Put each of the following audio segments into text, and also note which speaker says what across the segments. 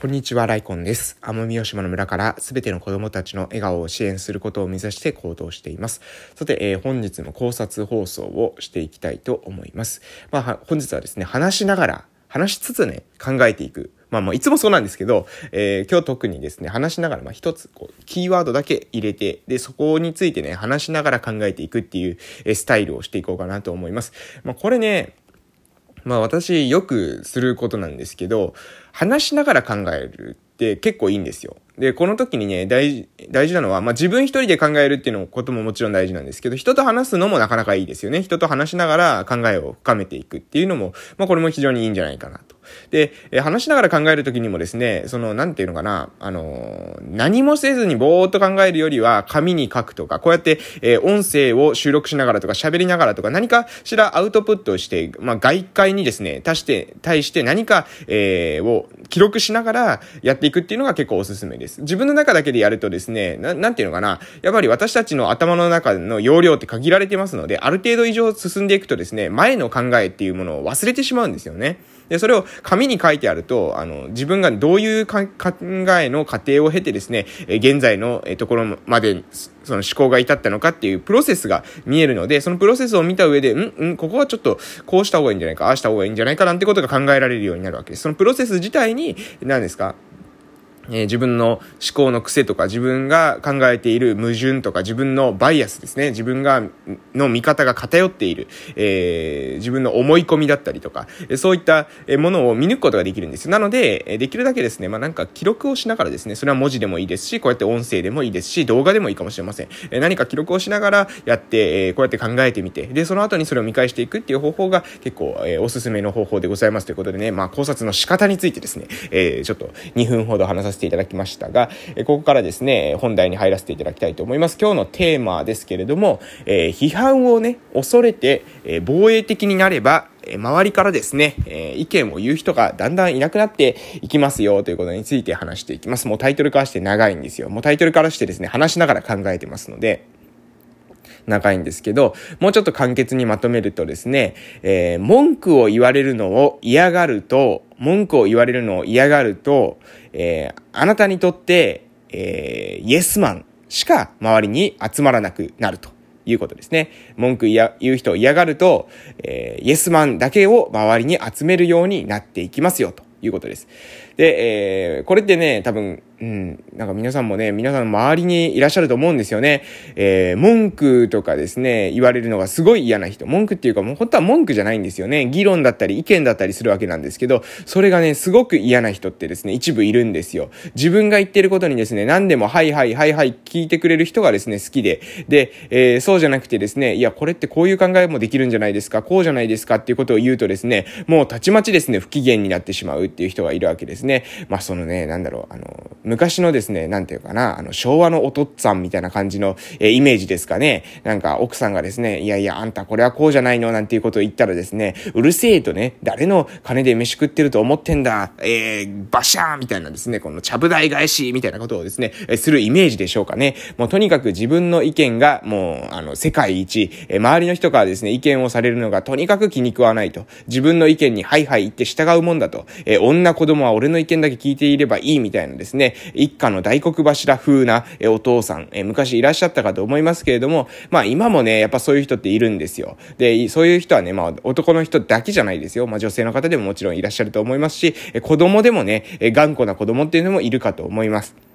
Speaker 1: こんにちは、ライコンです。奄美大島の村からすべての子供たちの笑顔を支援することを目指して行動しています。さて、えー、本日も考察放送をしていきたいと思います。まあ、本日はですね、話しながら、話しつつね、考えていく。まあもういつもそうなんですけど、えー、今日特にですね、話しながら、まあ一つ、こう、キーワードだけ入れて、で、そこについてね、話しながら考えていくっていう、えー、スタイルをしていこうかなと思います。まあこれね、まあ私よくすることなんですけど、話しながら考えるって結構いいんですよ。で、この時にね、大事、大事なのは、まあ、自分一人で考えるっていうのことももちろん大事なんですけど、人と話すのもなかなかいいですよね。人と話しながら考えを深めていくっていうのも、まあ、これも非常にいいんじゃないかなと。で、え話しながら考えるときにもですね、その、なんていうのかな、あの何もせずにぼーっと考えるよりは、紙に書くとか、こうやって、え、音声を収録しながらとか、喋りながらとか、何かしらアウトプットして、まあ、外界にですね、足して、対して何か、えー、を記録しながらやっていくっていうのが結構おすすめです。自分の中だけでやるとですね、ななんていうのかな、やっぱり私たちの頭の中の容量って限られてますので、ある程度以上進んでいくとですね、前の考えっていうものを忘れてしまうんですよね。で、それを紙に書いてあると、あの、自分がどういう考えの過程を経てですね、現在のところまで、その思考が至ったのかっていうプロセスが見えるので、そのプロセスを見た上で、んんここはちょっとこうした方がいいんじゃないか、ああした方がいいんじゃないかなんてことが考えられるようになるわけです。そのプロセス自体に、何ですかえ、自分の思考の癖とか、自分が考えている矛盾とか、自分のバイアスですね。自分が、の見方が偏っている、えー、自分の思い込みだったりとか、そういったものを見抜くことができるんですなので、できるだけですね、まあ、なんか記録をしながらですね、それは文字でもいいですし、こうやって音声でもいいですし、動画でもいいかもしれません。何か記録をしながらやって、えこうやって考えてみて、で、その後にそれを見返していくっていう方法が結構、えおすすめの方法でございますということでね、まあ、考察の仕方についてですね、えちょっと2分ほど話させていただきましたが、えここからですね、本題に入らせていただきたいと思います。今日のテーマですけれども、え批判をね、恐れて、え防衛的になれば、周りからですね、え意見を言う人がだんだんいなくなっていきますよということについて話していきます。もうタイトルからして長いんですよ。もうタイトルからしてですね、話しながら考えてますので、長いんですけど、もうちょっと簡潔にまとめるとですね、えー、文句を言われるのを嫌がると、文句を言われるのを嫌がると、えー、あなたにとって、えー、イエスマンしか周りに集まらなくなると。いうことですね。文句言う人を嫌がると、えー、イエスマンだけを周りに集めるようになっていきますよということです。で、えー、これってね、多分、うん、なんか皆さんもね、皆さんの周りにいらっしゃると思うんですよね。えー、文句とかですね、言われるのがすごい嫌な人。文句っていうかもう本当は文句じゃないんですよね。議論だったり意見だったりするわけなんですけど、それがね、すごく嫌な人ってですね、一部いるんですよ。自分が言ってることにですね、何でもはいはいはいはい聞いてくれる人がですね、好きで。で、えー、そうじゃなくてですね、いや、これってこういう考えもできるんじゃないですか、こうじゃないですかっていうことを言うとですね、もうたちまちですね、不機嫌になってしまうっていう人がいるわけですね。まあ、そのね、なんだろう、あの、昔のですね、なんていうかな、あの、昭和のお父っつぁんみたいな感じの、えー、イメージですかね。なんか、奥さんがですね、いやいや、あんたこれはこうじゃないの、なんていうことを言ったらですね、うるせえとね、誰の金で飯食ってると思ってんだ、えー、バシャーみたいなですね、このちゃぶ台返しみたいなことをですね、えするイメージでしょうかね。もうとにかく自分の意見が、もう、あの、世界一、え周りの人からですね、意見をされるのがとにかく気に食わないと。自分の意見にはいはい言って従うもんだと。え女子供は俺の意見だけ聞いていればいいみたいなですね、一家の大黒柱風なお父さん、え昔いらっしゃったかと思いますけれども、まあ今もね、やっぱそういう人っているんですよ。で、そういう人はね、まあ男の人だけじゃないですよ。まあ女性の方でももちろんいらっしゃると思いますし、子供でもね、頑固な子供っていうのもいるかと思います。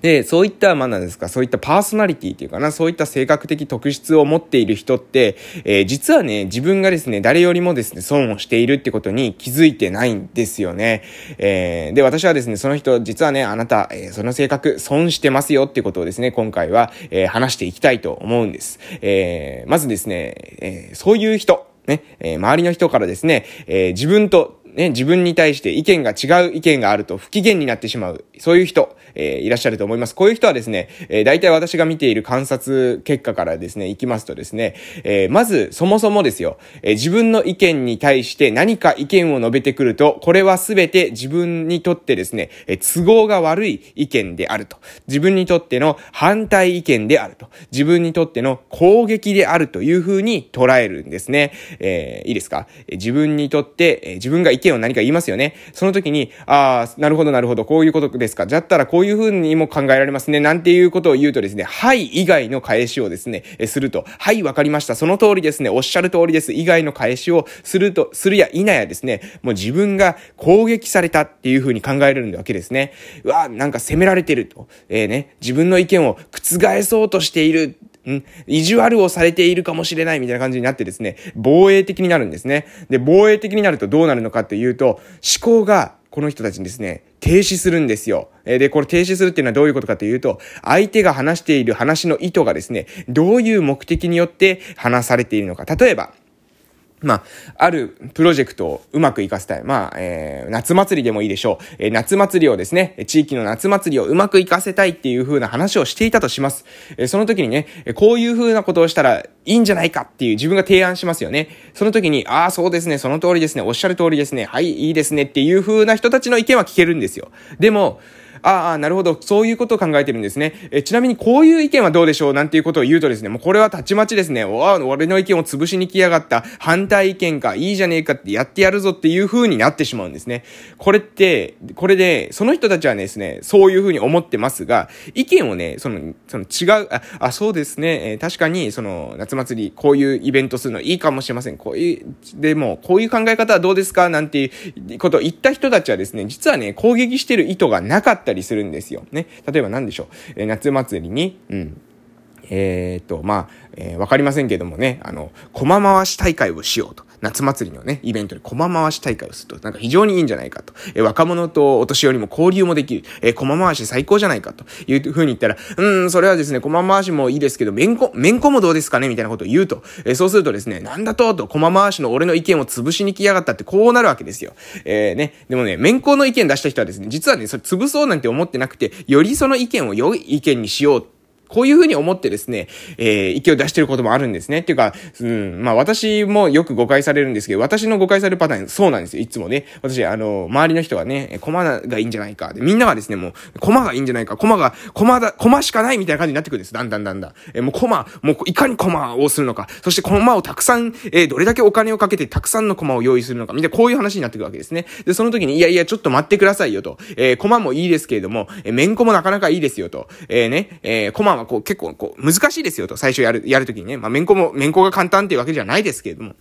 Speaker 1: で、そういった、まあなんですか、そういったパーソナリティっていうかな、そういった性格的特質を持っている人って、えー、実はね、自分がですね、誰よりもですね、損をしているってことに気づいてないんですよね。えー、で、私はですね、その人、実はね、あなた、えー、その性格、損してますよってことをですね、今回は、えー、話していきたいと思うんです。えー、まずですね、えー、そういう人、ね、えー、周りの人からですね、えー、自分とね、自分に対して意見が違う意見があると不機嫌になってしまう、そういう人、えー、いらっしゃると思います。こういう人はですね、えー、大体私が見ている観察結果からですね、行きますとですね、えー、まず、そもそもですよ、え、自分の意見に対して何か意見を述べてくると、これはすべて自分にとってですね、え、都合が悪い意見であると。自分にとっての反対意見であると。自分にとっての攻撃であるというふうに捉えるんですね。えー、いいですか？え自分にとって、え、自分が言っ見を何か言いますよね。その時に、ああ、なるほどなるほど、こういうことですか。だったらこういう風にも考えられますね。なんていうことを言うとですね、はい以外の返しをですね、えすると、はい、わかりました。その通りですね。おっしゃる通りです。以外の返しをすると、するや否やですね、もう自分が攻撃されたっていう風に考えるわけですね。うわ、なんか責められてると。えー、ね、自分の意見を覆そうとしている。ん意地悪をされているかもしれないみたいな感じになってですね、防衛的になるんですね。で、防衛的になるとどうなるのかっていうと、思考がこの人たちにですね、停止するんですよ。で、これ停止するっていうのはどういうことかというと、相手が話している話の意図がですね、どういう目的によって話されているのか。例えば、まあ、あるプロジェクトをうまく活かせたい。まあ、えー、夏祭りでもいいでしょう。えー、夏祭りをですね、地域の夏祭りをうまく活かせたいっていう風な話をしていたとします。えー、その時にね、こういう風なことをしたらいいんじゃないかっていう自分が提案しますよね。その時に、ああ、そうですね、その通りですね、おっしゃる通りですね、はい、いいですねっていう風な人たちの意見は聞けるんですよ。でも、ああ、なるほど、そういうことを考えてるんですね。えちなみにこういう意見はどうでしょうなんていうことを言うとですね、もうこれはたちまちですね、おあ、俺の意見を潰しに来やがった、反対意見か、いいじゃねえかってやってやるぞっていう風になってしまうんですね。これって、これで、その人たちはですね、そういう風に思ってますが、意見をね、その、その違う、あ、あそうですね、えー、確かに、その、夏祭り、こういうイベントするのいいかもしれません。こういう、でも、こういう考え方はどうですか？なんていうことを言った人たちはですね、実はね、攻撃してる意図がなかったたりするんですよ。ね。例えば何でしょう。え、夏祭りに、うん。えー、っと、まあ、えー、わかりませんけどもね、あの、駒回し大会をしようと。夏祭りのね、イベントで駒回し大会をすると、なんか非常にいいんじゃないかと。えー、若者とお年寄りも交流もできる。えー、駒回し最高じゃないかというふうに言ったら、うん、それはですね、駒回しもいいですけど、めんこ、めんこもどうですかねみたいなことを言うと。えー、そうするとですね、なんだとと、駒回しの俺の意見を潰しに来やがったってこうなるわけですよ。えー、ね、でもね、めんこの意見出した人はですね、実はね、それ潰そうなんて思ってなくて、よりその意見を良い意見にしようこういうふうに思ってですね、えー、意見を出してることもあるんですね。っていうか、うん、まあ私もよく誤解されるんですけど、私の誤解されるパターン、そうなんですよ。いつもね。私、あの、周りの人がね、コマがいいんじゃないか。でみんながですね、もう、コマがいいんじゃないか。コマが、コマだ、コマしかないみたいな感じになってくるんです。だんだんだんだん。えー、もうコマ、もういかにコマをするのか。そしてコマをたくさん、えー、どれだけお金をかけてたくさんのコマを用意するのか。みたいな、こういう話になってくるわけですね。で、その時に、いやいや、ちょっと待ってくださいよと。えー、コマもいいですけれども、えー、メンコもなかなかいいですよと。えー、ね、えー、コマはこう、結構、こう、難しいですよと、最初やる、やるときにね。まあ、面子も、面子が簡単っていうわけじゃないですけれども。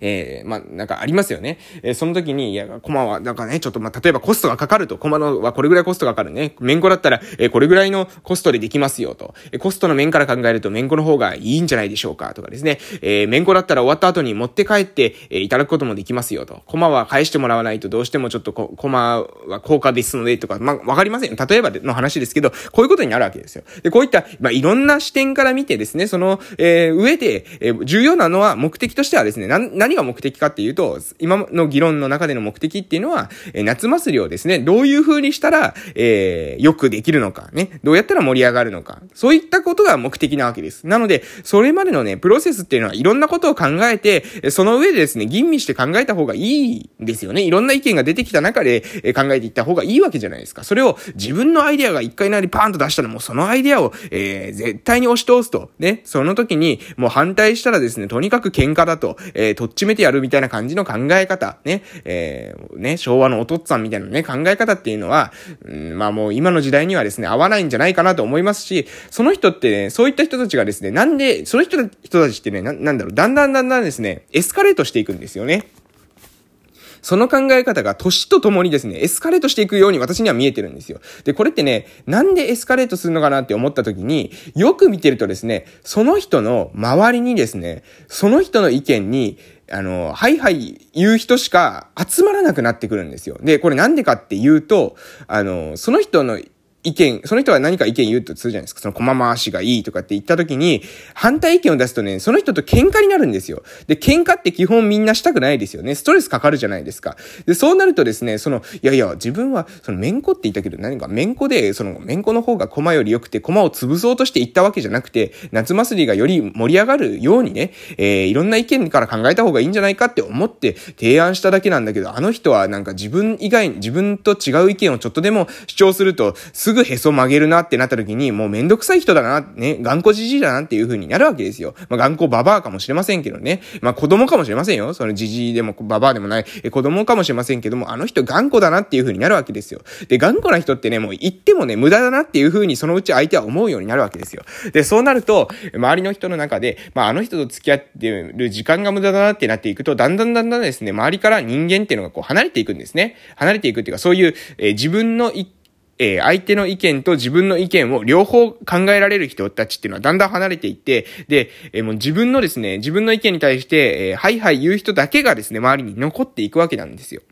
Speaker 1: えー、まあ、なんかありますよね。えー、その時に、いや、コマは、なんかね、ちょっと、まあ、例えばコストがかかると、コマのはこれぐらいコストがかかるね。面子だったら、えー、これぐらいのコストでできますよと。え、コストの面から考えると、面子の方がいいんじゃないでしょうかとかですね。えー、面子だったら終わった後に持って帰って、え、いただくこともできますよと。コマは返してもらわないと、どうしてもちょっとコ、コマは高価ですので、とか、まあ、わかりませんよ。例えばの話ですけど、こういうことになるわけですよ。で、こういった、まあ、いろんな視点から見てですね、その、え、上で、え、重要なのは、目的としてはですね、な、何が目的かっていうと、今の議論の中での目的っていうのは、え夏祭りをですね、どういう風にしたら、えー、よくできるのか、ね、どうやったら盛り上がるのか、そういったことが目的なわけです。なので、それまでのね、プロセスっていうのはいろんなことを考えて、その上でですね、吟味して考えた方がいいんですよね。いろんな意見が出てきた中で、え考えていった方がいいわけじゃないですか。それを自分のアイデアが一回なりパーンと出したらもうそのアイデアを、えー、絶対に押し通すと。ね、その時にもう反対したらですね、とにかく喧嘩だと、えー、とっちめてやるみたいな感じの考え方、ね、えー、ね、昭和のお父っつぁんみたいなね、考え方っていうのは、うん、まあもう今の時代にはですね、合わないんじゃないかなと思いますし、その人ってね、そういった人たちがですね、なんで、その人人たちってね、な、なんだろう、だんだんだんだんですね、エスカレートしていくんですよね。その考え方が年とともにですね、エスカレートしていくように私には見えてるんですよ。で、これってね、なんでエスカレートするのかなって思った時に、よく見てるとですね、その人の周りにですね、その人の意見に、あの、はいはい言う人しか集まらなくなってくるんですよ。で、これなんでかっていうと、あの、その人の意見、その人が何か意見言うとするじゃないですか。その駒回しがいいとかって言った時に、反対意見を出すとね、その人と喧嘩になるんですよ。で、喧嘩って基本みんなしたくないですよね。ストレスかかるじゃないですか。で、そうなるとですね、その、いやいや、自分は、その、めんこって言ったけど、何か、めんこで、その、めんこの方が駒より良くて、駒を潰そうとして言ったわけじゃなくて、夏祭りがより盛り上がるようにね、えー、いろんな意見から考えた方がいいんじゃないかって思って提案しただけなんだけど、あの人はなんか自分以外に、自分と違う意見をちょっとでも主張すると、すすぐへそ曲げるなってなった時に、もうめんどくさい人だな、ね、頑固じじいだなっていう風になるわけですよ。まあ、頑固ババアかもしれませんけどね。まあ、子供かもしれませんよ。そのじじいでもババアでもない、え子供かもしれませんけども、あの人頑固だなっていう風になるわけですよ。で、頑固な人ってね、もう言ってもね、無駄だなっていう風にそのうち相手は思うようになるわけですよ。で、そうなると、周りの人の中で、まあ、あの人と付き合ってる時間が無駄だなってなっていくと、だんだんだんだんですね、周りから人間っていうのがこう離れていくんですね。離れていくっていうか、そういう、えー、自分の一えー、相手の意見と自分の意見を両方考えられる人たちっていうのはだんだん離れていって、で、えー、もう自分のですね、自分の意見に対して、えー、はいはい言う人だけがですね、周りに残っていくわけなんですよ。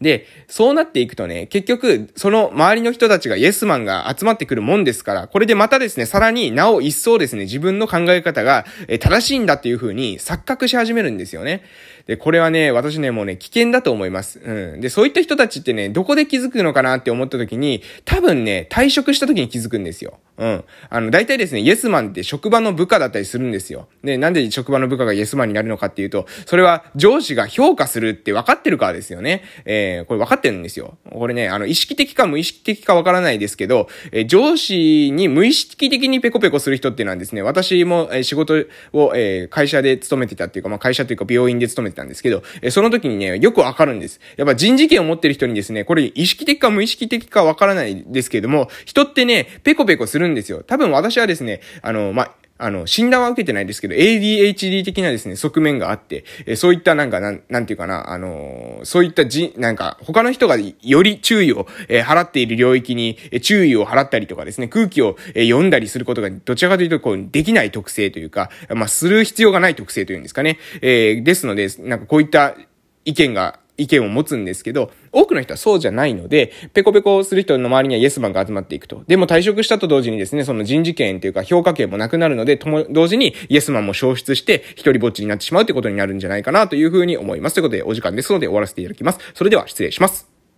Speaker 1: で、そうなっていくとね、結局、その周りの人たちがイエスマンが集まってくるもんですから、これでまたですね、さらになお一層ですね、自分の考え方が、正しいんだっていう風に錯覚し始めるんですよね。で、これはね、私ね、もうね、危険だと思います。うん。で、そういった人たちってね、どこで気づくのかなって思った時に、多分ね、退職した時に気づくんですよ。うん。あの、大体ですね、イエスマンって職場の部下だったりするんですよ。で、なんで職場の部下がイエスマンになるのかっていうと、それは上司が評価するって分かってるからですよね。えー、これ分かってるんですよ。これね、あの、意識的か無意識的か分からないですけど、えー、上司に無意識的にペコペコする人っていうのはですね、私も、えー、仕事を、えー、会社で勤めてたっていうか、まあ、会社というか病院で勤めてたんですけど、えその時にね、よくわかるんです。やっぱ人事権を持ってる人にですね、これ意識的か無意識的かわからないですけれども、人ってね、ペコペコするんですよ。多分私はですね、あの、まあ、あの、診断は受けてないですけど、ADHD 的なですね、側面があって、えそういったなんか、なん、なんていうかな、あのー、そういったじ、なんか、他の人がより注意を、えー、払っている領域に、え注意を払ったりとかですね、空気を、え読んだりすることが、どちらかというと、こう、できない特性というか、まあ、する必要がない特性というんですかね。えーですので、なんかこういった意見が、意見を持つんですけど、多くの人はそうじゃないので、ペコペコする人の周りにはイエスマンが集まっていくと。でも退職したと同時にですね、その人事権というか評価権もなくなるので、とも、同時にイエスマンも消失して、一人ぼっちになってしまうってことになるんじゃないかなというふうに思います。ということで、お時間ですので終わらせていただきます。それでは失礼します。